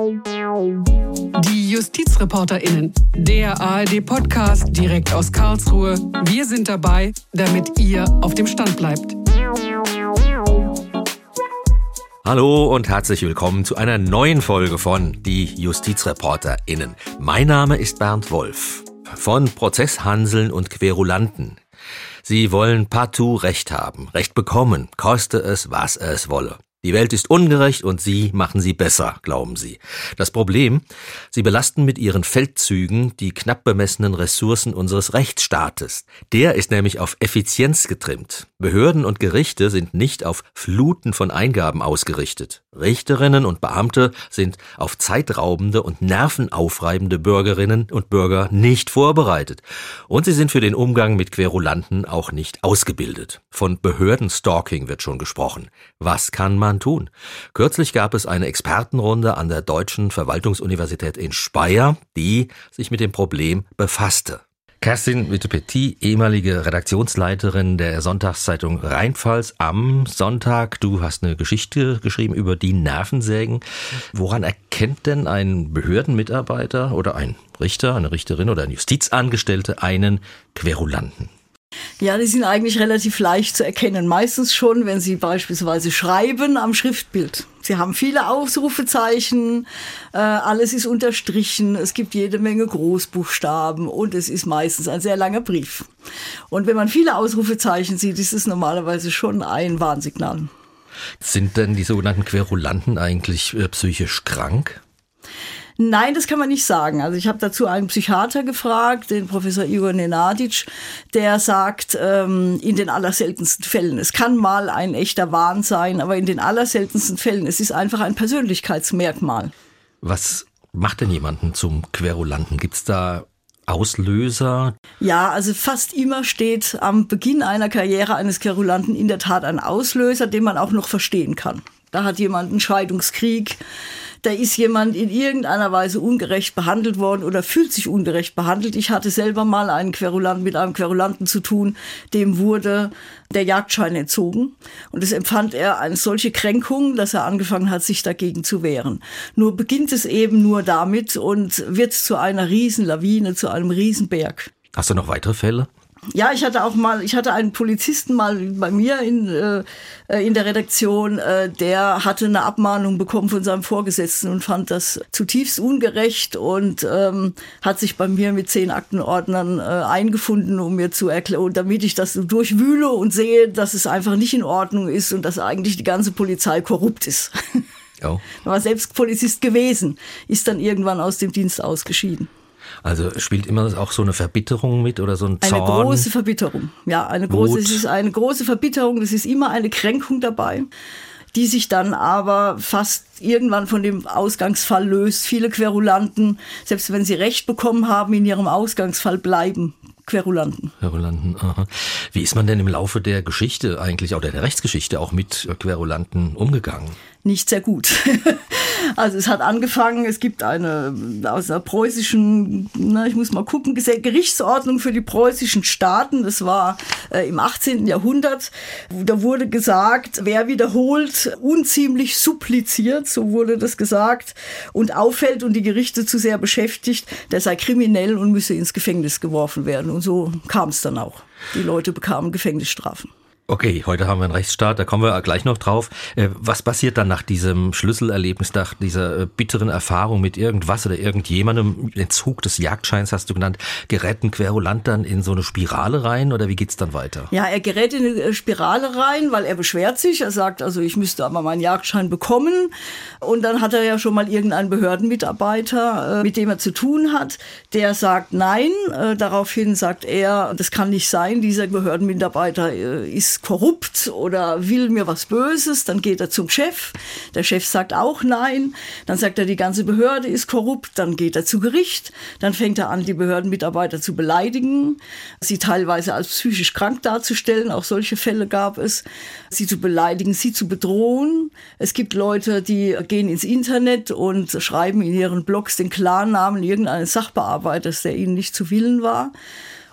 Die JustizreporterInnen, der ARD-Podcast direkt aus Karlsruhe. Wir sind dabei, damit ihr auf dem Stand bleibt. Hallo und herzlich willkommen zu einer neuen Folge von Die JustizreporterInnen. Mein Name ist Bernd Wolf von Prozesshanseln und Querulanten. Sie wollen partout Recht haben, Recht bekommen, koste es, was es wolle. Die Welt ist ungerecht und Sie machen sie besser, glauben Sie. Das Problem, Sie belasten mit Ihren Feldzügen die knapp bemessenen Ressourcen unseres Rechtsstaates. Der ist nämlich auf Effizienz getrimmt. Behörden und Gerichte sind nicht auf Fluten von Eingaben ausgerichtet. Richterinnen und Beamte sind auf zeitraubende und nervenaufreibende Bürgerinnen und Bürger nicht vorbereitet. Und sie sind für den Umgang mit Querulanten auch nicht ausgebildet. Von Behördenstalking wird schon gesprochen. Was kann man tun? Kürzlich gab es eine Expertenrunde an der Deutschen Verwaltungsuniversität in Speyer, die sich mit dem Problem befasste. Kerstin Witte-Petit, ehemalige Redaktionsleiterin der Sonntagszeitung Rheinpfalz am Sonntag. Du hast eine Geschichte geschrieben über die Nervensägen. Woran erkennt denn ein Behördenmitarbeiter oder ein Richter, eine Richterin oder ein Justizangestellte einen Querulanten? Ja, die sind eigentlich relativ leicht zu erkennen. Meistens schon, wenn Sie beispielsweise schreiben am Schriftbild. Sie haben viele Ausrufezeichen, äh, alles ist unterstrichen, es gibt jede Menge Großbuchstaben und es ist meistens ein sehr langer Brief. Und wenn man viele Ausrufezeichen sieht, ist es normalerweise schon ein Warnsignal. Sind denn die sogenannten Querulanten eigentlich äh, psychisch krank? Nein, das kann man nicht sagen. Also ich habe dazu einen Psychiater gefragt, den Professor Igor Nenadic, der sagt, ähm, in den allerseltensten Fällen, es kann mal ein echter Wahn sein, aber in den allerseltensten Fällen, es ist einfach ein Persönlichkeitsmerkmal. Was macht denn jemanden zum Querulanten? Gibt es da Auslöser? Ja, also fast immer steht am Beginn einer Karriere eines Querulanten in der Tat ein Auslöser, den man auch noch verstehen kann. Da hat jemand einen Scheidungskrieg, da ist jemand in irgendeiner Weise ungerecht behandelt worden oder fühlt sich ungerecht behandelt. Ich hatte selber mal einen Querulanten mit einem Querulanten zu tun, dem wurde der Jagdschein entzogen und es empfand er eine solche Kränkung, dass er angefangen hat, sich dagegen zu wehren. Nur beginnt es eben nur damit und wird zu einer Riesenlawine, zu einem Riesenberg. Hast du noch weitere Fälle? Ja, ich hatte auch mal, ich hatte einen Polizisten mal bei mir in, äh, in der Redaktion, äh, der hatte eine Abmahnung bekommen von seinem Vorgesetzten und fand das zutiefst ungerecht und ähm, hat sich bei mir mit zehn Aktenordnern äh, eingefunden, um mir zu erklären, damit ich das durchwühle und sehe, dass es einfach nicht in Ordnung ist und dass eigentlich die ganze Polizei korrupt ist. Oh. Er war selbst Polizist gewesen, ist dann irgendwann aus dem Dienst ausgeschieden. Also spielt immer auch so eine Verbitterung mit oder so ein Zorn? Eine große Verbitterung. Ja, eine große, es ist eine große Verbitterung. Es ist immer eine Kränkung dabei, die sich dann aber fast irgendwann von dem Ausgangsfall löst. Viele Querulanten, selbst wenn sie Recht bekommen haben, in ihrem Ausgangsfall bleiben Querulanten. Querulanten, aha. Wie ist man denn im Laufe der Geschichte eigentlich, oder der Rechtsgeschichte auch mit Querulanten umgegangen? Nicht sehr gut. Also es hat angefangen, es gibt eine aus der preußischen, na, ich muss mal gucken, Gerichtsordnung für die preußischen Staaten. Das war äh, im 18. Jahrhundert. Da wurde gesagt, wer wiederholt unziemlich suppliziert, so wurde das gesagt, und auffällt und die Gerichte zu sehr beschäftigt, der sei kriminell und müsse ins Gefängnis geworfen werden. Und so kam es dann auch. Die Leute bekamen Gefängnisstrafen. Okay, heute haben wir einen Rechtsstaat, da kommen wir gleich noch drauf. Äh, was passiert dann nach diesem Schlüsselerlebnis, nach dieser äh, bitteren Erfahrung mit irgendwas oder irgendjemandem, Entzug des Jagdscheins hast du genannt, gerät ein Querulant dann in so eine Spirale rein oder wie geht's dann weiter? Ja, er gerät in eine Spirale rein, weil er beschwert sich, er sagt also, ich müsste aber meinen Jagdschein bekommen. Und dann hat er ja schon mal irgendeinen Behördenmitarbeiter, äh, mit dem er zu tun hat, der sagt nein, daraufhin sagt er, das kann nicht sein, dieser Behördenmitarbeiter ist korrupt oder will mir was Böses, dann geht er zum Chef. Der Chef sagt auch nein. Dann sagt er, die ganze Behörde ist korrupt. Dann geht er zu Gericht. Dann fängt er an, die Behördenmitarbeiter zu beleidigen, sie teilweise als psychisch krank darzustellen. Auch solche Fälle gab es. Sie zu beleidigen, sie zu bedrohen. Es gibt Leute, die gehen ins Internet und schreiben in ihren Blogs den Klarnamen irgendeines Sachbearbeiters, der ihnen nicht zu Willen war.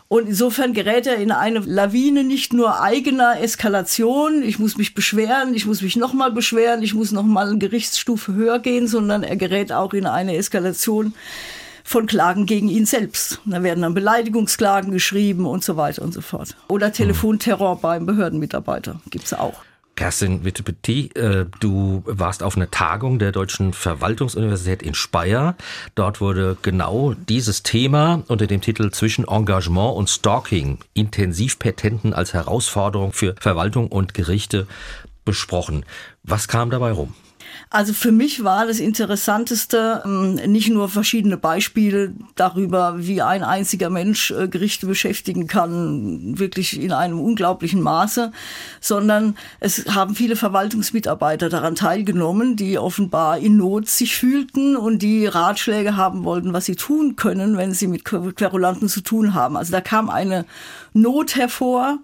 Und insofern gerät er in eine Lawine nicht nur eigener Eskalation, ich muss mich beschweren, ich muss mich nochmal beschweren, ich muss nochmal eine Gerichtsstufe höher gehen, sondern er gerät auch in eine Eskalation von Klagen gegen ihn selbst. Da werden dann Beleidigungsklagen geschrieben und so weiter und so fort. Oder Telefonterror beim Behördenmitarbeiter gibt's auch. Kerstin Wittepetit, äh, du warst auf einer Tagung der Deutschen Verwaltungsuniversität in Speyer. Dort wurde genau dieses Thema unter dem Titel Zwischen Engagement und Stalking, Intensivpatenten als Herausforderung für Verwaltung und Gerichte besprochen. Was kam dabei rum? Also für mich war das Interessanteste ähm, nicht nur verschiedene Beispiele darüber, wie ein einziger Mensch äh, Gerichte beschäftigen kann, wirklich in einem unglaublichen Maße, sondern es haben viele Verwaltungsmitarbeiter daran teilgenommen, die offenbar in Not sich fühlten und die Ratschläge haben wollten, was sie tun können, wenn sie mit Querulanten zu tun haben. Also da kam eine Not hervor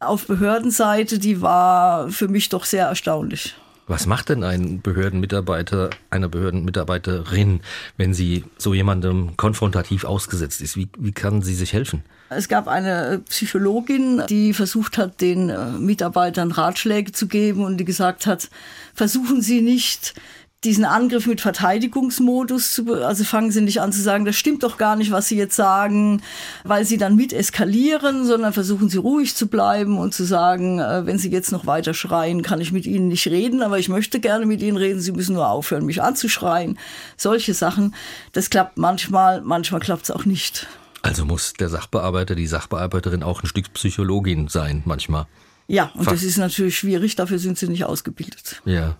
auf Behördenseite, die war für mich doch sehr erstaunlich. Was macht denn ein Behördenmitarbeiter, eine Behördenmitarbeiterin, wenn sie so jemandem konfrontativ ausgesetzt ist? Wie, wie kann sie sich helfen? Es gab eine Psychologin, die versucht hat, den Mitarbeitern Ratschläge zu geben und die gesagt hat, versuchen Sie nicht diesen Angriff mit Verteidigungsmodus zu, also fangen sie nicht an zu sagen, das stimmt doch gar nicht, was sie jetzt sagen, weil sie dann mit eskalieren, sondern versuchen sie ruhig zu bleiben und zu sagen, äh, wenn sie jetzt noch weiter schreien, kann ich mit ihnen nicht reden, aber ich möchte gerne mit ihnen reden, sie müssen nur aufhören, mich anzuschreien. Solche Sachen, das klappt manchmal, manchmal klappt es auch nicht. Also muss der Sachbearbeiter, die Sachbearbeiterin auch ein Stück Psychologin sein, manchmal. Ja, und Fach. das ist natürlich schwierig, dafür sind sie nicht ausgebildet. Ja.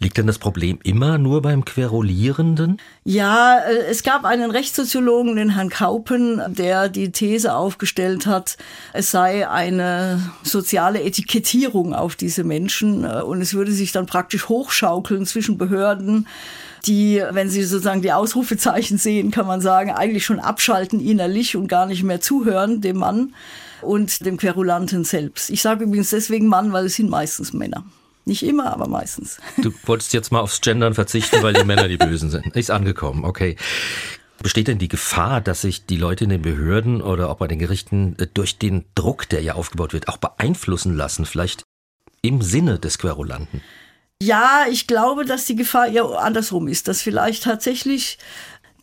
Liegt denn das Problem immer nur beim Querulierenden? Ja, äh, es gab einen Rechtssoziologen, den Herrn Kaupen, der die These aufgestellt hat, es sei eine soziale Etikettierung auf diese Menschen äh, und es würde sich dann praktisch hochschaukeln zwischen Behörden, die, wenn sie sozusagen die Ausrufezeichen sehen, kann man sagen, eigentlich schon abschalten innerlich und gar nicht mehr zuhören dem Mann und dem Querulanten selbst. Ich sage übrigens deswegen Mann, weil es sind meistens Männer. Nicht immer, aber meistens. Du wolltest jetzt mal aufs Gendern verzichten, weil die Männer die Bösen sind. Ist angekommen, okay. Besteht denn die Gefahr, dass sich die Leute in den Behörden oder auch bei den Gerichten äh, durch den Druck, der ja aufgebaut wird, auch beeinflussen lassen, vielleicht im Sinne des Querulanten? Ja, ich glaube, dass die Gefahr eher andersrum ist, dass vielleicht tatsächlich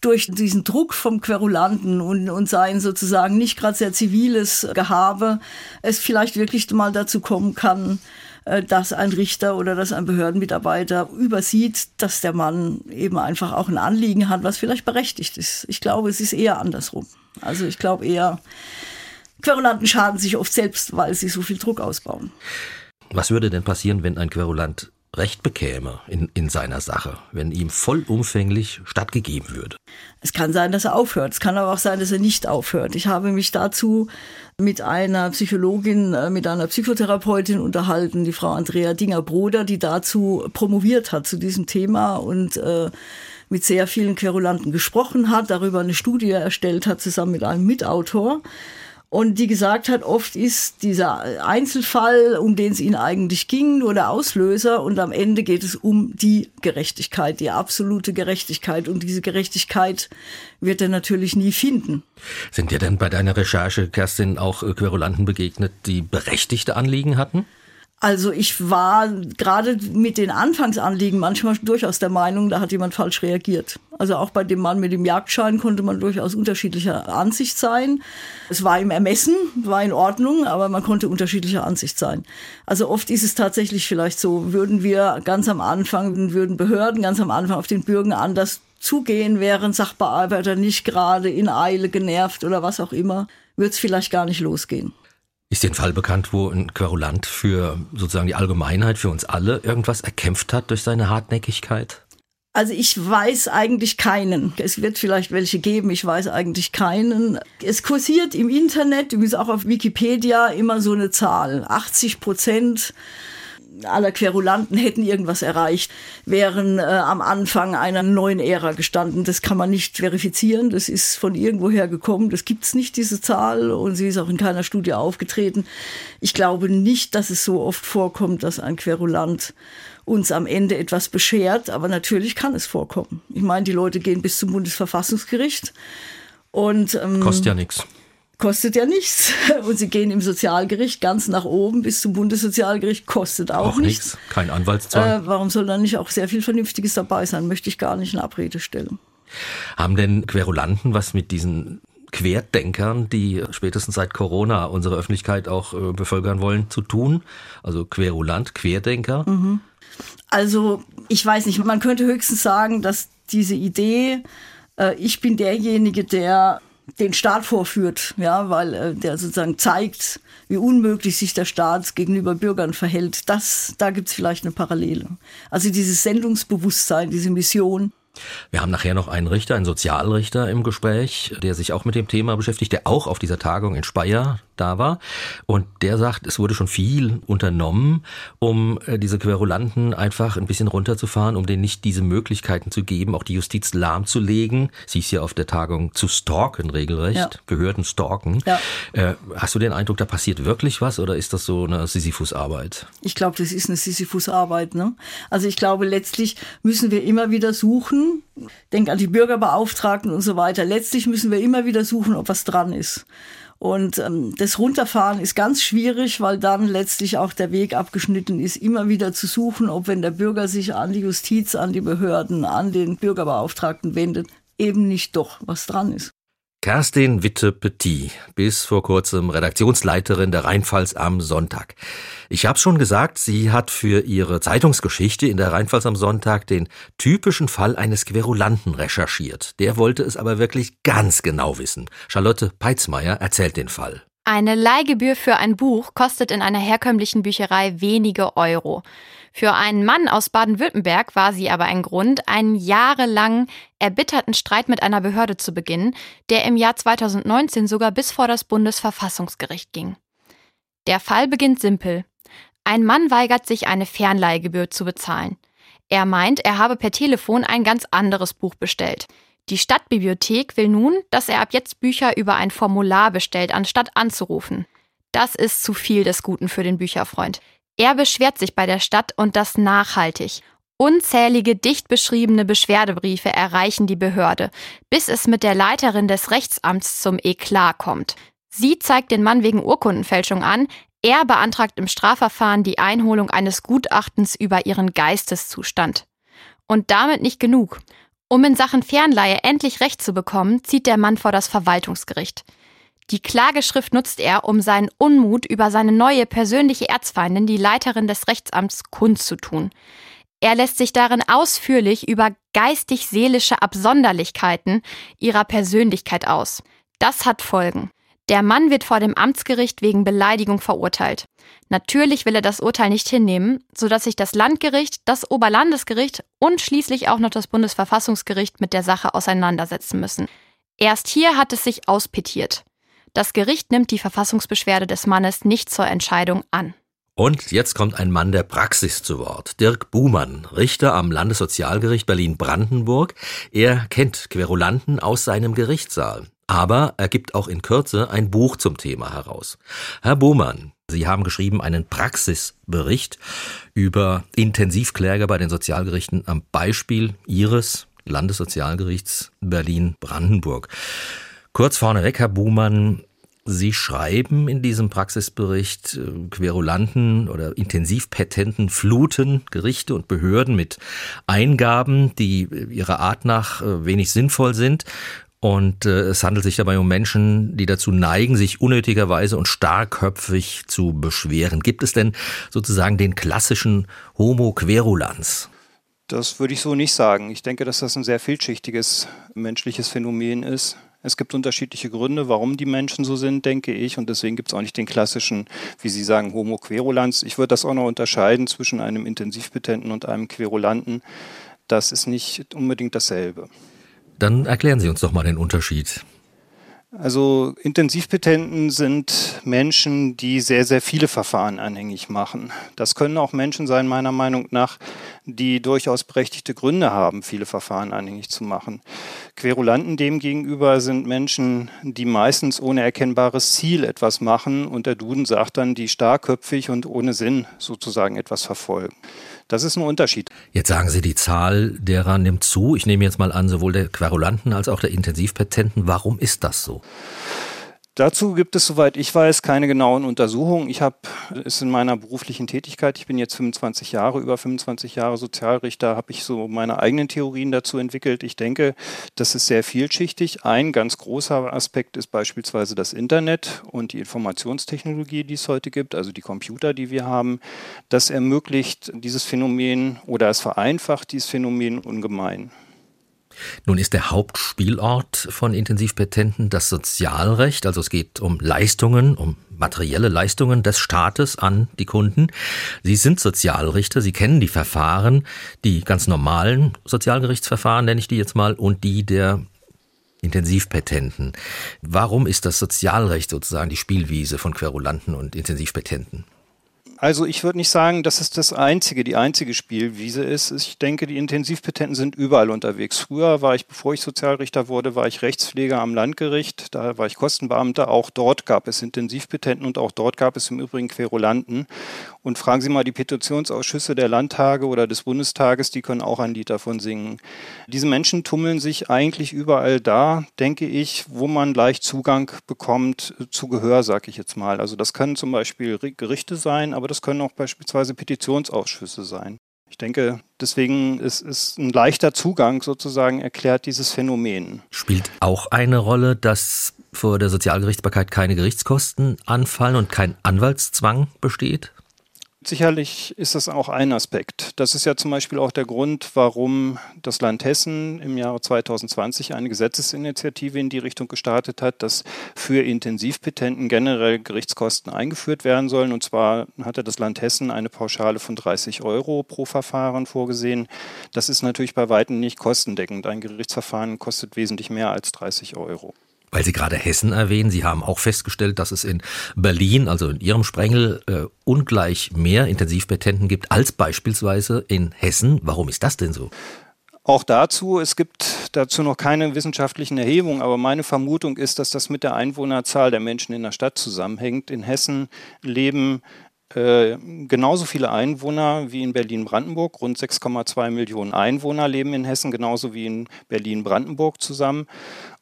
durch diesen Druck vom Querulanten und, und sein sozusagen nicht gerade sehr ziviles Gehabe es vielleicht wirklich mal dazu kommen kann, äh, dass ein Richter oder dass ein Behördenmitarbeiter übersieht, dass der Mann eben einfach auch ein Anliegen hat, was vielleicht berechtigt ist. Ich glaube, es ist eher andersrum. Also ich glaube eher, Querulanten schaden sich oft selbst, weil sie so viel Druck ausbauen. Was würde denn passieren, wenn ein Querulant Recht bekäme in, in seiner Sache, wenn ihm vollumfänglich stattgegeben würde. Es kann sein, dass er aufhört. Es kann aber auch sein, dass er nicht aufhört. Ich habe mich dazu mit einer Psychologin, äh, mit einer Psychotherapeutin unterhalten, die Frau Andrea Dinger-Broder, die dazu promoviert hat zu diesem Thema und äh, mit sehr vielen Querulanten gesprochen hat, darüber eine Studie erstellt hat, zusammen mit einem Mitautor und die gesagt hat, oft ist dieser Einzelfall, um den es ihnen eigentlich ging, nur der Auslöser und am Ende geht es um die Gerechtigkeit, die absolute Gerechtigkeit und diese Gerechtigkeit wird er natürlich nie finden. Sind dir denn bei deiner Recherche, Kerstin, auch Querulanten begegnet, die berechtigte Anliegen hatten? Also ich war gerade mit den Anfangsanliegen manchmal durchaus der Meinung, da hat jemand falsch reagiert. Also auch bei dem Mann mit dem Jagdschein konnte man durchaus unterschiedlicher Ansicht sein. Es war im Ermessen, war in Ordnung, aber man konnte unterschiedlicher Ansicht sein. Also oft ist es tatsächlich vielleicht so, würden wir ganz am Anfang, würden Behörden ganz am Anfang auf den Bürger anders zugehen, wären Sachbearbeiter nicht gerade in Eile genervt oder was auch immer, würde es vielleicht gar nicht losgehen. Ist dir ein Fall bekannt, wo ein Querulant für sozusagen die Allgemeinheit, für uns alle irgendwas erkämpft hat durch seine Hartnäckigkeit? Also ich weiß eigentlich keinen. Es wird vielleicht welche geben, ich weiß eigentlich keinen. Es kursiert im Internet, übrigens auch auf Wikipedia, immer so eine Zahl. 80 Prozent aller Querulanten hätten irgendwas erreicht, wären äh, am Anfang einer neuen Ära gestanden. Das kann man nicht verifizieren. Das ist von irgendwoher gekommen. Das gibt's nicht, diese Zahl. Und sie ist auch in keiner Studie aufgetreten. Ich glaube nicht, dass es so oft vorkommt, dass ein Querulant uns am Ende etwas beschert. Aber natürlich kann es vorkommen. Ich meine, die Leute gehen bis zum Bundesverfassungsgericht. Und, ähm, Kostet ja nichts kostet ja nichts. Und sie gehen im Sozialgericht ganz nach oben bis zum Bundessozialgericht, kostet auch, auch nichts. nichts. Kein Anwaltszahl. Äh, warum soll da nicht auch sehr viel Vernünftiges dabei sein? Möchte ich gar nicht in Abrede stellen. Haben denn Querulanten was mit diesen Querdenkern, die spätestens seit Corona unsere Öffentlichkeit auch äh, bevölkern wollen, zu tun? Also Querulant, Querdenker? Mhm. Also ich weiß nicht, man könnte höchstens sagen, dass diese Idee, äh, ich bin derjenige, der den Staat vorführt, ja, weil äh, der sozusagen zeigt, wie unmöglich sich der Staat gegenüber Bürgern verhält. Das, da gibt's vielleicht eine Parallele. Also dieses Sendungsbewusstsein, diese Mission, wir haben nachher noch einen Richter, einen Sozialrichter im Gespräch, der sich auch mit dem Thema beschäftigt, der auch auf dieser Tagung in Speyer da war. Und der sagt, es wurde schon viel unternommen, um äh, diese Querulanten einfach ein bisschen runterzufahren, um denen nicht diese Möglichkeiten zu geben, auch die Justiz lahmzulegen. Sie ist ja auf der Tagung zu stalken regelrecht, ja. Behörden stalken. Ja. Äh, hast du den Eindruck, da passiert wirklich was oder ist das so eine Sisyphus-Arbeit? Ich glaube, das ist eine Sisyphus-Arbeit. Ne? Also ich glaube, letztlich müssen wir immer wieder suchen, denk an die Bürgerbeauftragten und so weiter. Letztlich müssen wir immer wieder suchen, ob was dran ist. Und ähm, das Runterfahren ist ganz schwierig, weil dann letztlich auch der Weg abgeschnitten ist, immer wieder zu suchen, ob wenn der Bürger sich an die Justiz, an die Behörden, an den Bürgerbeauftragten wendet, eben nicht doch was dran ist. Kerstin Witte-Petit, bis vor kurzem Redaktionsleiterin der Rheinpfalz am Sonntag. Ich habe schon gesagt, sie hat für ihre Zeitungsgeschichte in der Rheinpfalz am Sonntag den typischen Fall eines Querulanten recherchiert. Der wollte es aber wirklich ganz genau wissen. Charlotte Peitzmeier erzählt den Fall. Eine Leihgebühr für ein Buch kostet in einer herkömmlichen Bücherei wenige Euro. Für einen Mann aus Baden-Württemberg war sie aber ein Grund, einen jahrelang erbitterten Streit mit einer Behörde zu beginnen, der im Jahr 2019 sogar bis vor das Bundesverfassungsgericht ging. Der Fall beginnt simpel. Ein Mann weigert sich, eine Fernleihgebühr zu bezahlen. Er meint, er habe per Telefon ein ganz anderes Buch bestellt. Die Stadtbibliothek will nun, dass er ab jetzt Bücher über ein Formular bestellt, anstatt anzurufen. Das ist zu viel des Guten für den Bücherfreund. Er beschwert sich bei der Stadt und das nachhaltig. Unzählige dicht beschriebene Beschwerdebriefe erreichen die Behörde, bis es mit der Leiterin des Rechtsamts zum Eklat kommt. Sie zeigt den Mann wegen Urkundenfälschung an, er beantragt im Strafverfahren die Einholung eines Gutachtens über ihren Geisteszustand. Und damit nicht genug. Um in Sachen Fernleihe endlich Recht zu bekommen, zieht der Mann vor das Verwaltungsgericht. Die Klageschrift nutzt er, um seinen Unmut über seine neue persönliche Erzfeindin, die Leiterin des Rechtsamts, kundzutun. Er lässt sich darin ausführlich über geistig-seelische Absonderlichkeiten ihrer Persönlichkeit aus. Das hat Folgen. Der Mann wird vor dem Amtsgericht wegen Beleidigung verurteilt. Natürlich will er das Urteil nicht hinnehmen, sodass sich das Landgericht, das Oberlandesgericht und schließlich auch noch das Bundesverfassungsgericht mit der Sache auseinandersetzen müssen. Erst hier hat es sich auspetiert. Das Gericht nimmt die Verfassungsbeschwerde des Mannes nicht zur Entscheidung an. Und jetzt kommt ein Mann der Praxis zu Wort. Dirk Buhmann, Richter am Landessozialgericht Berlin-Brandenburg. Er kennt Querulanten aus seinem Gerichtssaal. Aber er gibt auch in Kürze ein Buch zum Thema heraus. Herr Buhmann, Sie haben geschrieben einen Praxisbericht über Intensivkläger bei den Sozialgerichten am Beispiel Ihres Landessozialgerichts Berlin-Brandenburg. Kurz vorneweg, Herr Buhmann, Sie schreiben in diesem Praxisbericht, äh, Querulanten oder Intensivpetenten fluten Gerichte und Behörden mit Eingaben, die ihrer Art nach äh, wenig sinnvoll sind. Und äh, es handelt sich dabei um Menschen, die dazu neigen, sich unnötigerweise und starkköpfig zu beschweren. Gibt es denn sozusagen den klassischen Homo Querulans? Das würde ich so nicht sagen. Ich denke, dass das ein sehr vielschichtiges menschliches Phänomen ist. Es gibt unterschiedliche Gründe, warum die Menschen so sind, denke ich. Und deswegen gibt es auch nicht den klassischen, wie Sie sagen, Homo querulans. Ich würde das auch noch unterscheiden zwischen einem Intensivpetenten und einem Querulanten. Das ist nicht unbedingt dasselbe. Dann erklären Sie uns doch mal den Unterschied. Also Intensivpetenten sind Menschen, die sehr, sehr viele Verfahren anhängig machen. Das können auch Menschen sein, meiner Meinung nach, die durchaus berechtigte Gründe haben, viele Verfahren anhängig zu machen. Querulanten demgegenüber sind Menschen, die meistens ohne erkennbares Ziel etwas machen und der Duden sagt dann, die starkköpfig und ohne Sinn sozusagen etwas verfolgen. Das ist ein Unterschied. Jetzt sagen Sie, die Zahl derer nimmt zu. Ich nehme jetzt mal an, sowohl der Querulanten als auch der Intensivpatienten. Warum ist das so? Dazu gibt es, soweit ich weiß, keine genauen Untersuchungen. Ich habe es in meiner beruflichen Tätigkeit, ich bin jetzt 25 Jahre, über 25 Jahre Sozialrichter, habe ich so meine eigenen Theorien dazu entwickelt. Ich denke, das ist sehr vielschichtig. Ein ganz großer Aspekt ist beispielsweise das Internet und die Informationstechnologie, die es heute gibt, also die Computer, die wir haben. Das ermöglicht dieses Phänomen oder es vereinfacht dieses Phänomen ungemein. Nun ist der Hauptspielort von Intensivpatenten das Sozialrecht, also es geht um Leistungen, um materielle Leistungen des Staates an die Kunden. Sie sind Sozialrichter, Sie kennen die Verfahren, die ganz normalen Sozialgerichtsverfahren nenne ich die jetzt mal und die der Intensivpatenten. Warum ist das Sozialrecht sozusagen die Spielwiese von Querulanten und Intensivpatenten? Also ich würde nicht sagen, dass es das einzige, die einzige Spielwiese ist. Ich denke, die Intensivpatenten sind überall unterwegs. Früher war ich, bevor ich Sozialrichter wurde, war ich Rechtspfleger am Landgericht. Da war ich Kostenbeamter. Auch dort gab es Intensivpatenten und auch dort gab es im Übrigen Querulanten. Und fragen Sie mal die Petitionsausschüsse der Landtage oder des Bundestages, die können auch ein Lied davon singen. Diese Menschen tummeln sich eigentlich überall da, denke ich, wo man leicht Zugang bekommt zu Gehör, sage ich jetzt mal. Also das können zum Beispiel Gerichte sein, aber das können auch beispielsweise Petitionsausschüsse sein. Ich denke, deswegen ist es ein leichter Zugang sozusagen erklärt dieses Phänomen. Spielt auch eine Rolle, dass vor der Sozialgerichtsbarkeit keine Gerichtskosten anfallen und kein Anwaltszwang besteht? Sicherlich ist das auch ein Aspekt. Das ist ja zum Beispiel auch der Grund, warum das Land Hessen im Jahre 2020 eine Gesetzesinitiative in die Richtung gestartet hat, dass für Intensivpetenten generell Gerichtskosten eingeführt werden sollen. Und zwar hatte das Land Hessen eine Pauschale von 30 Euro pro Verfahren vorgesehen. Das ist natürlich bei weitem nicht kostendeckend. Ein Gerichtsverfahren kostet wesentlich mehr als 30 Euro. Weil Sie gerade Hessen erwähnen, Sie haben auch festgestellt, dass es in Berlin, also in Ihrem Sprengel, äh, ungleich mehr Intensivpatenten gibt als beispielsweise in Hessen. Warum ist das denn so? Auch dazu, es gibt dazu noch keine wissenschaftlichen Erhebungen, aber meine Vermutung ist, dass das mit der Einwohnerzahl der Menschen in der Stadt zusammenhängt. In Hessen leben äh, genauso viele Einwohner wie in Berlin-Brandenburg. Rund 6,2 Millionen Einwohner leben in Hessen, genauso wie in Berlin-Brandenburg zusammen.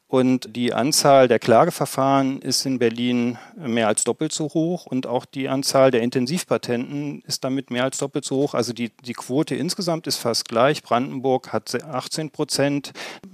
Und die Anzahl der Klageverfahren ist in Berlin mehr als doppelt so hoch und auch die Anzahl der Intensivpatenten ist damit mehr als doppelt so hoch. Also die, die Quote insgesamt ist fast gleich. Brandenburg hat 18 Prozent,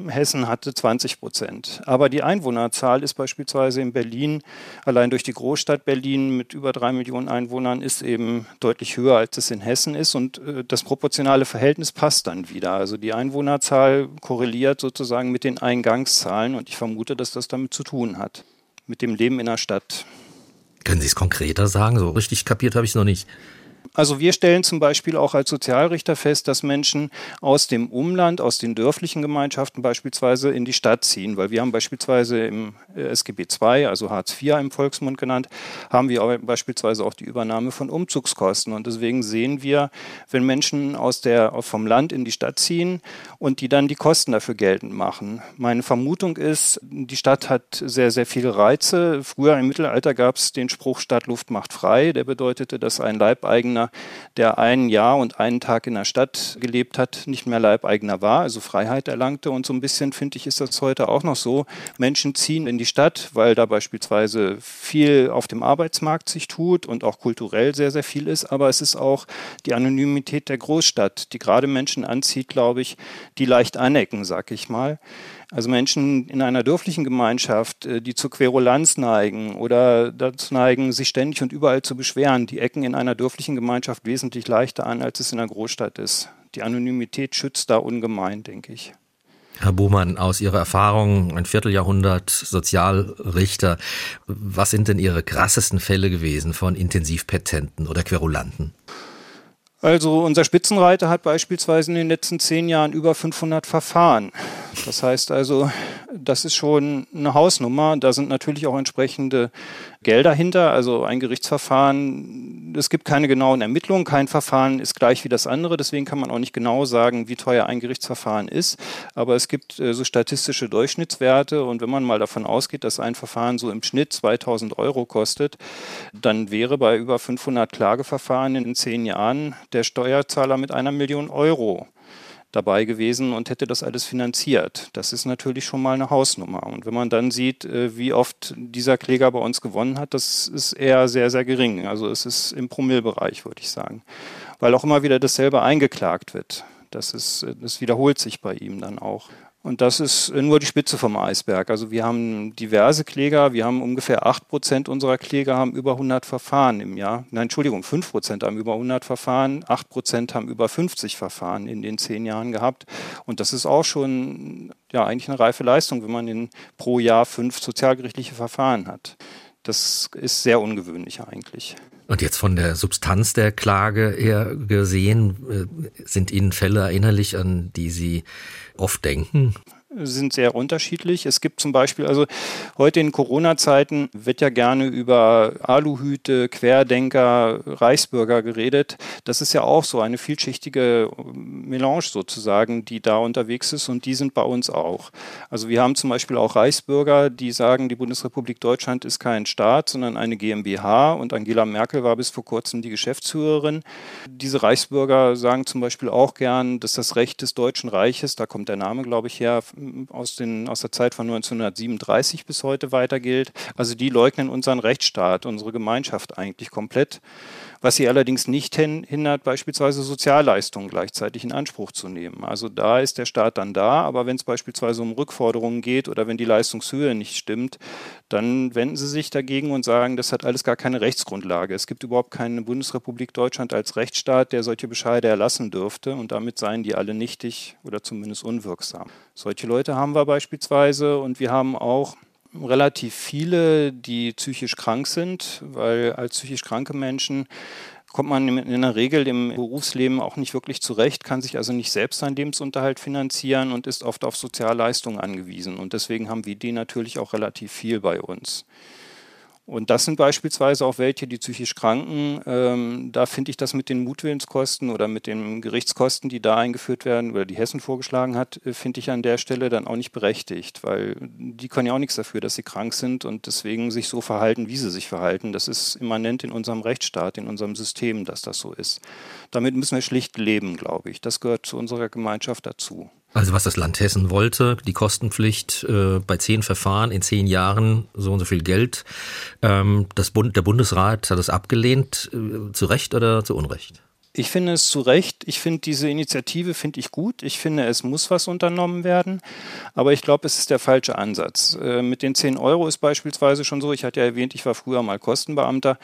Hessen hatte 20 Prozent. Aber die Einwohnerzahl ist beispielsweise in Berlin, allein durch die Großstadt Berlin mit über drei Millionen Einwohnern, ist eben deutlich höher, als es in Hessen ist. Und äh, das proportionale Verhältnis passt dann wieder. Also die Einwohnerzahl korreliert sozusagen mit den Eingangszahlen. Und ich vermute, dass das damit zu tun hat, mit dem Leben in der Stadt. Können Sie es konkreter sagen? So richtig kapiert habe ich es noch nicht. Also wir stellen zum Beispiel auch als Sozialrichter fest, dass Menschen aus dem Umland, aus den dörflichen Gemeinschaften beispielsweise in die Stadt ziehen, weil wir haben beispielsweise im äh, SGB II, also Hartz IV im Volksmund genannt, haben wir beispielsweise auch die Übernahme von Umzugskosten. Und deswegen sehen wir, wenn Menschen aus der, vom Land in die Stadt ziehen und die dann die Kosten dafür geltend machen. Meine Vermutung ist, die Stadt hat sehr, sehr viele Reize. Früher im Mittelalter gab es den Spruch Stadtluft macht frei. Der bedeutete, dass ein Leibeigener Leibeigener, der ein Jahr und einen Tag in der Stadt gelebt hat, nicht mehr Leibeigener war, also Freiheit erlangte. Und so ein bisschen, finde ich, ist das heute auch noch so. Menschen ziehen in die Stadt, weil da beispielsweise viel auf dem Arbeitsmarkt sich tut und auch kulturell sehr, sehr viel ist. Aber es ist auch die Anonymität der Großstadt, die gerade Menschen anzieht, glaube ich, die leicht anecken, sag ich mal. Also Menschen in einer dörflichen Gemeinschaft, äh, die zur Querulanz neigen oder dazu neigen, sich ständig und überall zu beschweren, die ecken in einer dörflichen Gemeinschaft wesentlich leichter an, als es in einer Großstadt ist. Die Anonymität schützt da ungemein, denke ich. Herr Buhmann, aus Ihrer Erfahrung, ein Vierteljahrhundert Sozialrichter, was sind denn Ihre krassesten Fälle gewesen von Intensivpatenten oder Querulanten? Also unser Spitzenreiter hat beispielsweise in den letzten zehn Jahren über 500 Verfahren. Das heißt also, das ist schon eine Hausnummer. Da sind natürlich auch entsprechende Gelder hinter, also ein Gerichtsverfahren. Es gibt keine genauen Ermittlungen, kein Verfahren ist gleich wie das andere, deswegen kann man auch nicht genau sagen, wie teuer ein Gerichtsverfahren ist. Aber es gibt äh, so statistische Durchschnittswerte und wenn man mal davon ausgeht, dass ein Verfahren so im Schnitt 2000 Euro kostet, dann wäre bei über 500 Klageverfahren in zehn Jahren der Steuerzahler mit einer Million Euro dabei gewesen und hätte das alles finanziert. Das ist natürlich schon mal eine Hausnummer. Und wenn man dann sieht, äh, wie oft dieser Kläger bei uns gewonnen hat, das ist eher sehr, sehr gering. Also es ist im Promillbereich, würde ich sagen. Weil auch immer wieder dasselbe eingeklagt wird. Das, ist, das wiederholt sich bei ihm dann auch. Und das ist nur die Spitze vom Eisberg. Also wir haben diverse Kläger, wir haben ungefähr 8 Prozent unserer Kläger haben über 100 Verfahren im Jahr. Nein, Entschuldigung, 5 Prozent haben über 100 Verfahren, 8 Prozent haben über 50 Verfahren in den zehn Jahren gehabt. Und das ist auch schon ja, eigentlich eine reife Leistung, wenn man in, pro Jahr fünf sozialgerichtliche Verfahren hat. Das ist sehr ungewöhnlich eigentlich. Und jetzt von der Substanz der Klage her gesehen, äh, sind Ihnen Fälle erinnerlich, an die Sie oft denken? Sind sehr unterschiedlich. Es gibt zum Beispiel, also heute in Corona-Zeiten wird ja gerne über Aluhüte, Querdenker, Reichsbürger geredet. Das ist ja auch so eine vielschichtige Melange sozusagen, die da unterwegs ist und die sind bei uns auch. Also wir haben zum Beispiel auch Reichsbürger, die sagen, die Bundesrepublik Deutschland ist kein Staat, sondern eine GmbH und Angela Merkel war bis vor kurzem die Geschäftsführerin. Diese Reichsbürger sagen zum Beispiel auch gern, dass das Recht des Deutschen Reiches, da kommt der Name, glaube ich, her, aus, den, aus der Zeit von 1937 bis heute weiter gilt. Also die leugnen unseren Rechtsstaat, unsere Gemeinschaft eigentlich komplett. Was sie allerdings nicht hindert, beispielsweise Sozialleistungen gleichzeitig in Anspruch zu nehmen. Also da ist der Staat dann da, aber wenn es beispielsweise um Rückforderungen geht oder wenn die Leistungshöhe nicht stimmt, dann wenden sie sich dagegen und sagen, das hat alles gar keine Rechtsgrundlage. Es gibt überhaupt keine Bundesrepublik Deutschland als Rechtsstaat, der solche Bescheide erlassen dürfte und damit seien die alle nichtig oder zumindest unwirksam. Solche Leute haben wir beispielsweise und wir haben auch relativ viele, die psychisch krank sind, weil als psychisch kranke Menschen kommt man in der Regel im Berufsleben auch nicht wirklich zurecht, kann sich also nicht selbst seinen Lebensunterhalt finanzieren und ist oft auf Sozialleistungen angewiesen. Und deswegen haben wir die natürlich auch relativ viel bei uns. Und das sind beispielsweise auch welche, die psychisch kranken. Ähm, da finde ich das mit den Mutwillenskosten oder mit den Gerichtskosten, die da eingeführt werden oder die Hessen vorgeschlagen hat, äh, finde ich an der Stelle dann auch nicht berechtigt, weil die können ja auch nichts dafür, dass sie krank sind und deswegen sich so verhalten, wie sie sich verhalten. Das ist immanent in unserem Rechtsstaat, in unserem System, dass das so ist. Damit müssen wir schlicht leben, glaube ich. Das gehört zu unserer Gemeinschaft dazu. Also was das Land Hessen wollte, die Kostenpflicht äh, bei zehn Verfahren in zehn Jahren so und so viel Geld. Ähm, das Bund, der Bundesrat hat es abgelehnt, äh, zu Recht oder zu Unrecht? Ich finde es zu Recht. Ich finde diese Initiative finde ich gut. Ich finde, es muss was unternommen werden. Aber ich glaube, es ist der falsche Ansatz. Äh, mit den 10 Euro ist beispielsweise schon so. Ich hatte ja erwähnt, ich war früher mal Kostenbeamter.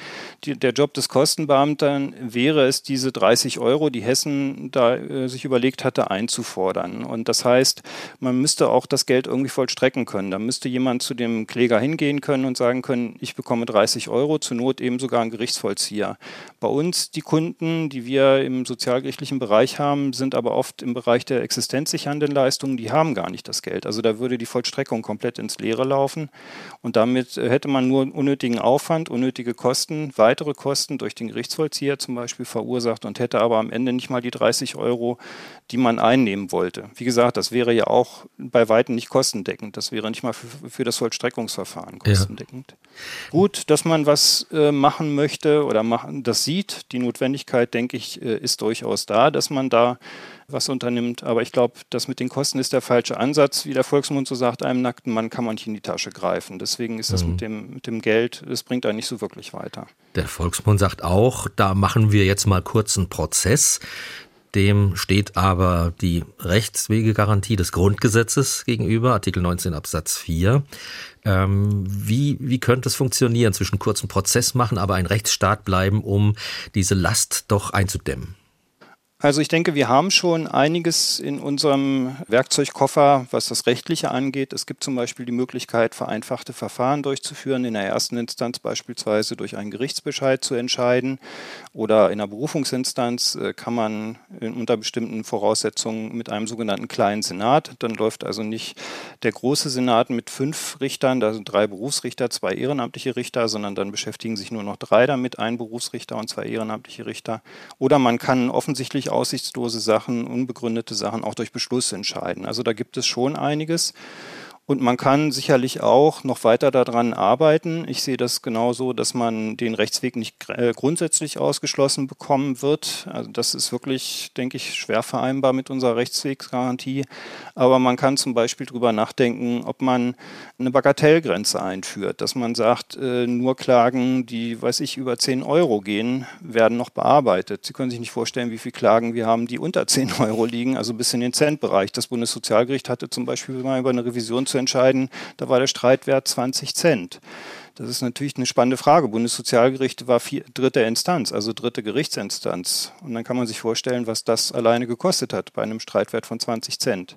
Die, der Job des Kostenbeamten wäre es, diese 30 Euro, die Hessen da äh, sich überlegt hatte, einzufordern. Und das heißt, man müsste auch das Geld irgendwie vollstrecken können. Da müsste jemand zu dem Kläger hingehen können und sagen können, ich bekomme 30 Euro, zur Not eben sogar ein Gerichtsvollzieher. Bei uns die Kunden, die wir wir im sozialgerichtlichen Bereich haben, sind aber oft im Bereich der existenzsichernden Leistungen, die haben gar nicht das Geld. Also da würde die Vollstreckung komplett ins Leere laufen und damit äh, hätte man nur unnötigen Aufwand, unnötige Kosten, weitere Kosten durch den Gerichtsvollzieher zum Beispiel verursacht und hätte aber am Ende nicht mal die 30 Euro, die man einnehmen wollte. Wie gesagt, das wäre ja auch bei Weitem nicht kostendeckend. Das wäre nicht mal für, für das Vollstreckungsverfahren kostendeckend. Ja. Gut, dass man was äh, machen möchte oder machen, das sieht, die Notwendigkeit, denke ich, ich, äh, ist durchaus da, dass man da was unternimmt. Aber ich glaube, das mit den Kosten ist der falsche Ansatz. Wie der Volksmund so sagt, einem nackten Mann kann man nicht in die Tasche greifen. Deswegen ist das mhm. mit, dem, mit dem Geld, das bringt einen nicht so wirklich weiter. Der Volksmund sagt auch, da machen wir jetzt mal kurz einen Prozess. Dem steht aber die Rechtswegegarantie des Grundgesetzes gegenüber, Artikel 19 Absatz 4. Ähm, wie, wie könnte es funktionieren, zwischen kurzen Prozess machen, aber ein Rechtsstaat bleiben, um diese Last doch einzudämmen? Also ich denke, wir haben schon einiges in unserem Werkzeugkoffer, was das Rechtliche angeht. Es gibt zum Beispiel die Möglichkeit, vereinfachte Verfahren durchzuführen, in der ersten Instanz beispielsweise durch einen Gerichtsbescheid zu entscheiden oder in der Berufungsinstanz äh, kann man unter bestimmten Voraussetzungen mit einem sogenannten kleinen Senat, dann läuft also nicht der große Senat mit fünf Richtern, da sind drei Berufsrichter, zwei ehrenamtliche Richter, sondern dann beschäftigen sich nur noch drei damit, ein Berufsrichter und zwei ehrenamtliche Richter. Oder man kann offensichtlich aussichtslose Sachen, unbegründete Sachen auch durch Beschluss entscheiden. Also da gibt es schon einiges. Und man kann sicherlich auch noch weiter daran arbeiten. Ich sehe das genauso, dass man den Rechtsweg nicht äh, grundsätzlich ausgeschlossen bekommen wird. Also das ist wirklich, denke ich, schwer vereinbar mit unserer Rechtswegsgarantie. Aber man kann zum Beispiel darüber nachdenken, ob man eine Bagatellgrenze einführt, dass man sagt, äh, nur Klagen, die, weiß ich, über 10 Euro gehen, werden noch bearbeitet. Sie können sich nicht vorstellen, wie viele Klagen wir haben, die unter 10 Euro liegen, also bis in den Centbereich. Das Bundessozialgericht hatte zum Beispiel mal über eine Revision zu entscheiden, da war der Streitwert 20 Cent. Das ist natürlich eine spannende Frage. Bundessozialgericht war vier, dritte Instanz, also dritte Gerichtsinstanz. Und dann kann man sich vorstellen, was das alleine gekostet hat bei einem Streitwert von 20 Cent.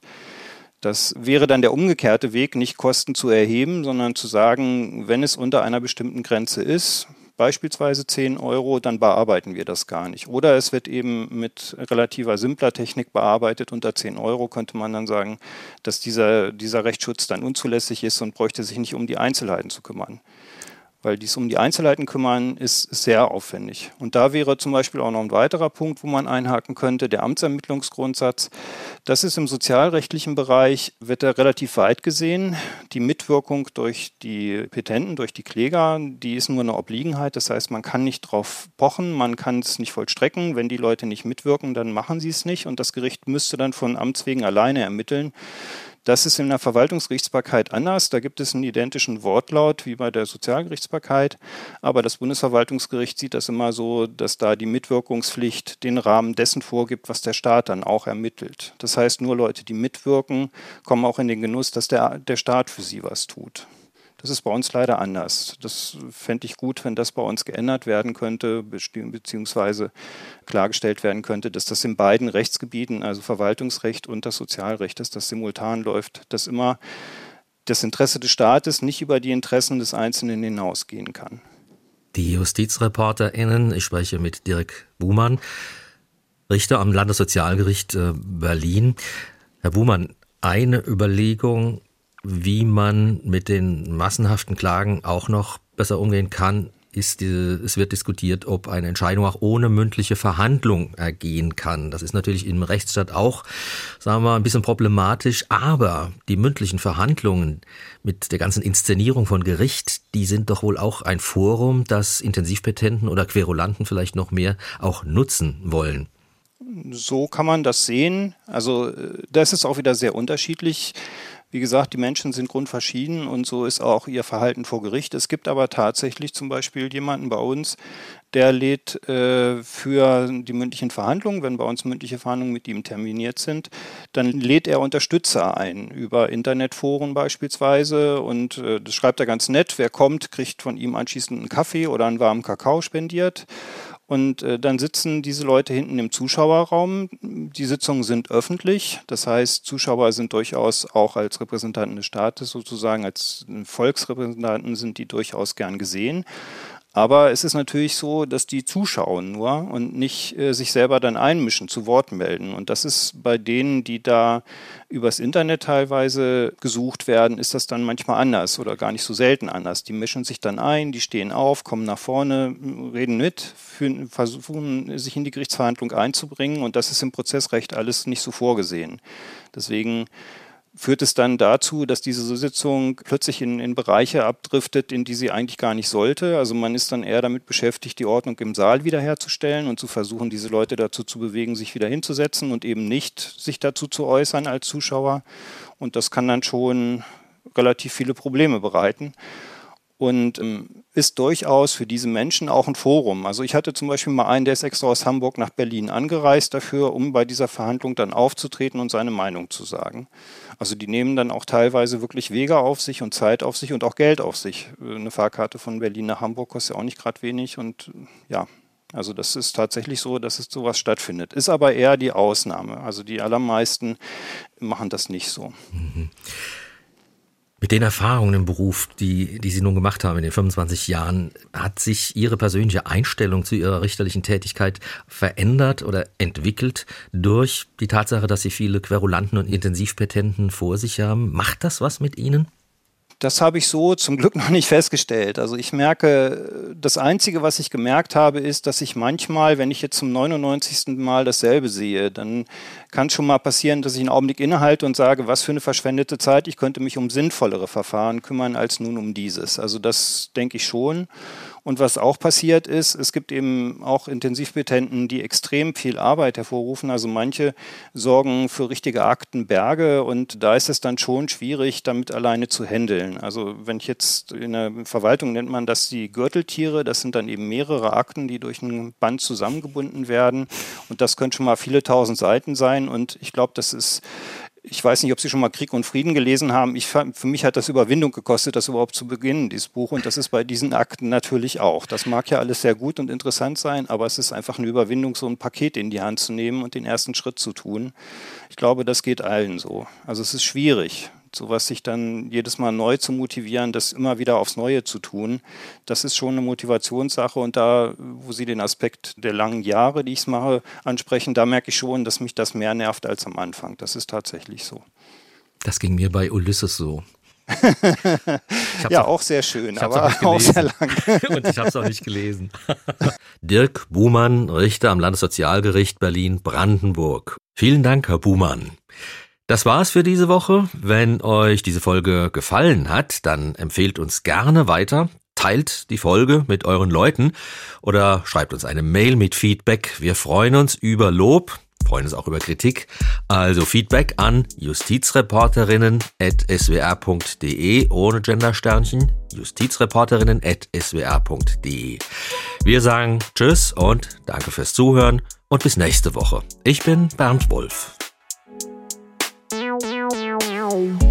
Das wäre dann der umgekehrte Weg, nicht Kosten zu erheben, sondern zu sagen, wenn es unter einer bestimmten Grenze ist, beispielsweise 10 Euro, dann bearbeiten wir das gar nicht. Oder es wird eben mit relativer simpler Technik bearbeitet. Unter 10 Euro könnte man dann sagen, dass dieser, dieser Rechtsschutz dann unzulässig ist und bräuchte sich nicht um die Einzelheiten zu kümmern weil dies um die Einzelheiten kümmern ist, sehr aufwendig. Und da wäre zum Beispiel auch noch ein weiterer Punkt, wo man einhaken könnte, der Amtsermittlungsgrundsatz. Das ist im sozialrechtlichen Bereich, wird er relativ weit gesehen. Die Mitwirkung durch die Petenten, durch die Kläger, die ist nur eine Obliegenheit. Das heißt, man kann nicht drauf pochen, man kann es nicht vollstrecken. Wenn die Leute nicht mitwirken, dann machen sie es nicht. Und das Gericht müsste dann von Amts wegen alleine ermitteln. Das ist in der Verwaltungsgerichtsbarkeit anders. Da gibt es einen identischen Wortlaut wie bei der Sozialgerichtsbarkeit. Aber das Bundesverwaltungsgericht sieht das immer so, dass da die Mitwirkungspflicht den Rahmen dessen vorgibt, was der Staat dann auch ermittelt. Das heißt, nur Leute, die mitwirken, kommen auch in den Genuss, dass der, der Staat für sie was tut. Das ist bei uns leider anders. Das fände ich gut, wenn das bei uns geändert werden könnte, beziehungsweise klargestellt werden könnte, dass das in beiden Rechtsgebieten, also Verwaltungsrecht und das Sozialrecht, dass das simultan läuft, dass immer das Interesse des Staates nicht über die Interessen des Einzelnen hinausgehen kann. Die JustizreporterInnen, ich spreche mit Dirk Buhmann, Richter am Landessozialgericht äh, Berlin. Herr Buhmann, eine Überlegung wie man mit den massenhaften Klagen auch noch besser umgehen kann, ist, es wird diskutiert, ob eine Entscheidung auch ohne mündliche Verhandlung ergehen kann. Das ist natürlich im Rechtsstaat auch, sagen wir mal, ein bisschen problematisch, aber die mündlichen Verhandlungen mit der ganzen Inszenierung von Gericht, die sind doch wohl auch ein Forum, das Intensivpetenten oder Querulanten vielleicht noch mehr auch nutzen wollen. So kann man das sehen. Also äh, das ist auch wieder sehr unterschiedlich. Wie gesagt, die Menschen sind grundverschieden und so ist auch ihr Verhalten vor Gericht. Es gibt aber tatsächlich zum Beispiel jemanden bei uns, der lädt äh, für die mündlichen Verhandlungen, wenn bei uns mündliche Verhandlungen mit ihm terminiert sind, dann lädt er Unterstützer ein, über Internetforen beispielsweise. Und äh, das schreibt er ganz nett. Wer kommt, kriegt von ihm anschließend einen Kaffee oder einen warmen Kakao spendiert. Und äh, dann sitzen diese Leute hinten im Zuschauerraum. Die Sitzungen sind öffentlich. Das heißt, Zuschauer sind durchaus auch als Repräsentanten des Staates sozusagen, als Volksrepräsentanten sind die durchaus gern gesehen. Aber es ist natürlich so, dass die zuschauen nur und nicht äh, sich selber dann einmischen, zu Wort melden. Und das ist bei denen, die da übers Internet teilweise gesucht werden, ist das dann manchmal anders oder gar nicht so selten anders. Die mischen sich dann ein, die stehen auf, kommen nach vorne, reden mit, versuchen sich in die Gerichtsverhandlung einzubringen. Und das ist im Prozessrecht alles nicht so vorgesehen. Deswegen führt es dann dazu, dass diese Sitzung plötzlich in, in, Bereiche abdriftet, in die sie eigentlich gar nicht sollte. Also man ist dann eher damit beschäftigt, die Ordnung im Saal wiederherzustellen und zu versuchen, diese Leute dazu zu bewegen, sich wieder hinzusetzen und eben nicht sich dazu zu äußern als Zuschauer. Und das kann dann schon relativ viele Probleme bereiten und ähm, ist durchaus für diese Menschen auch ein Forum. Also ich hatte zum Beispiel mal einen, der ist extra aus Hamburg nach Berlin angereist dafür, um bei dieser Verhandlung dann aufzutreten und seine Meinung zu sagen. Also die nehmen dann auch teilweise wirklich Wege auf sich und Zeit auf sich und auch Geld auf sich. Eine Fahrkarte von Berlin nach Hamburg kostet ja auch nicht gerade wenig und ja, also das ist tatsächlich so, dass es sowas stattfindet. Ist aber eher die Ausnahme. Also die allermeisten machen das nicht so. Mhm. Mit den Erfahrungen im Beruf, die, die Sie nun gemacht haben in den 25 Jahren, hat sich Ihre persönliche Einstellung zu Ihrer richterlichen Tätigkeit verändert oder entwickelt durch die Tatsache, dass Sie viele Querulanten und Intensivpetenten vor sich haben? Macht das was mit Ihnen? Das habe ich so zum Glück noch nicht festgestellt. Also ich merke, das Einzige, was ich gemerkt habe, ist, dass ich manchmal, wenn ich jetzt zum 99. Mal dasselbe sehe, dann kann schon mal passieren, dass ich einen Augenblick innehalte und sage, was für eine verschwendete Zeit, ich könnte mich um sinnvollere Verfahren kümmern als nun um dieses. Also das denke ich schon. Und was auch passiert ist, es gibt eben auch Intensivpetenten, die extrem viel Arbeit hervorrufen. Also manche sorgen für richtige Aktenberge und da ist es dann schon schwierig, damit alleine zu handeln. Also wenn ich jetzt in der Verwaltung nennt man das die Gürteltiere, das sind dann eben mehrere Akten, die durch ein Band zusammengebunden werden. Und das können schon mal viele tausend Seiten sein. Und ich glaube, das ist ich weiß nicht, ob Sie schon mal Krieg und Frieden gelesen haben. Ich, für mich hat das Überwindung gekostet, das überhaupt zu beginnen, dieses Buch. Und das ist bei diesen Akten natürlich auch. Das mag ja alles sehr gut und interessant sein, aber es ist einfach eine Überwindung, so ein Paket in die Hand zu nehmen und den ersten Schritt zu tun. Ich glaube, das geht allen so. Also es ist schwierig sowas sich dann jedes Mal neu zu motivieren, das immer wieder aufs Neue zu tun, das ist schon eine Motivationssache. Und da, wo Sie den Aspekt der langen Jahre, die ich es mache, ansprechen, da merke ich schon, dass mich das mehr nervt als am Anfang. Das ist tatsächlich so. Das ging mir bei Ulysses so. ja, auch sehr schön, aber auch, auch sehr lang. Und ich habe es auch nicht gelesen. Dirk Buhmann, Richter am Landessozialgericht Berlin-Brandenburg. Vielen Dank, Herr Buhmann. Das war's für diese Woche. Wenn euch diese Folge gefallen hat, dann empfehlt uns gerne weiter. Teilt die Folge mit euren Leuten oder schreibt uns eine Mail mit Feedback. Wir freuen uns über Lob, freuen uns auch über Kritik. Also Feedback an justizreporterinnen.swr.de ohne Gendersternchen. Justizreporterinnen.swr.de. Wir sagen Tschüss und danke fürs Zuhören und bis nächste Woche. Ich bin Bernd Wolf. Bye.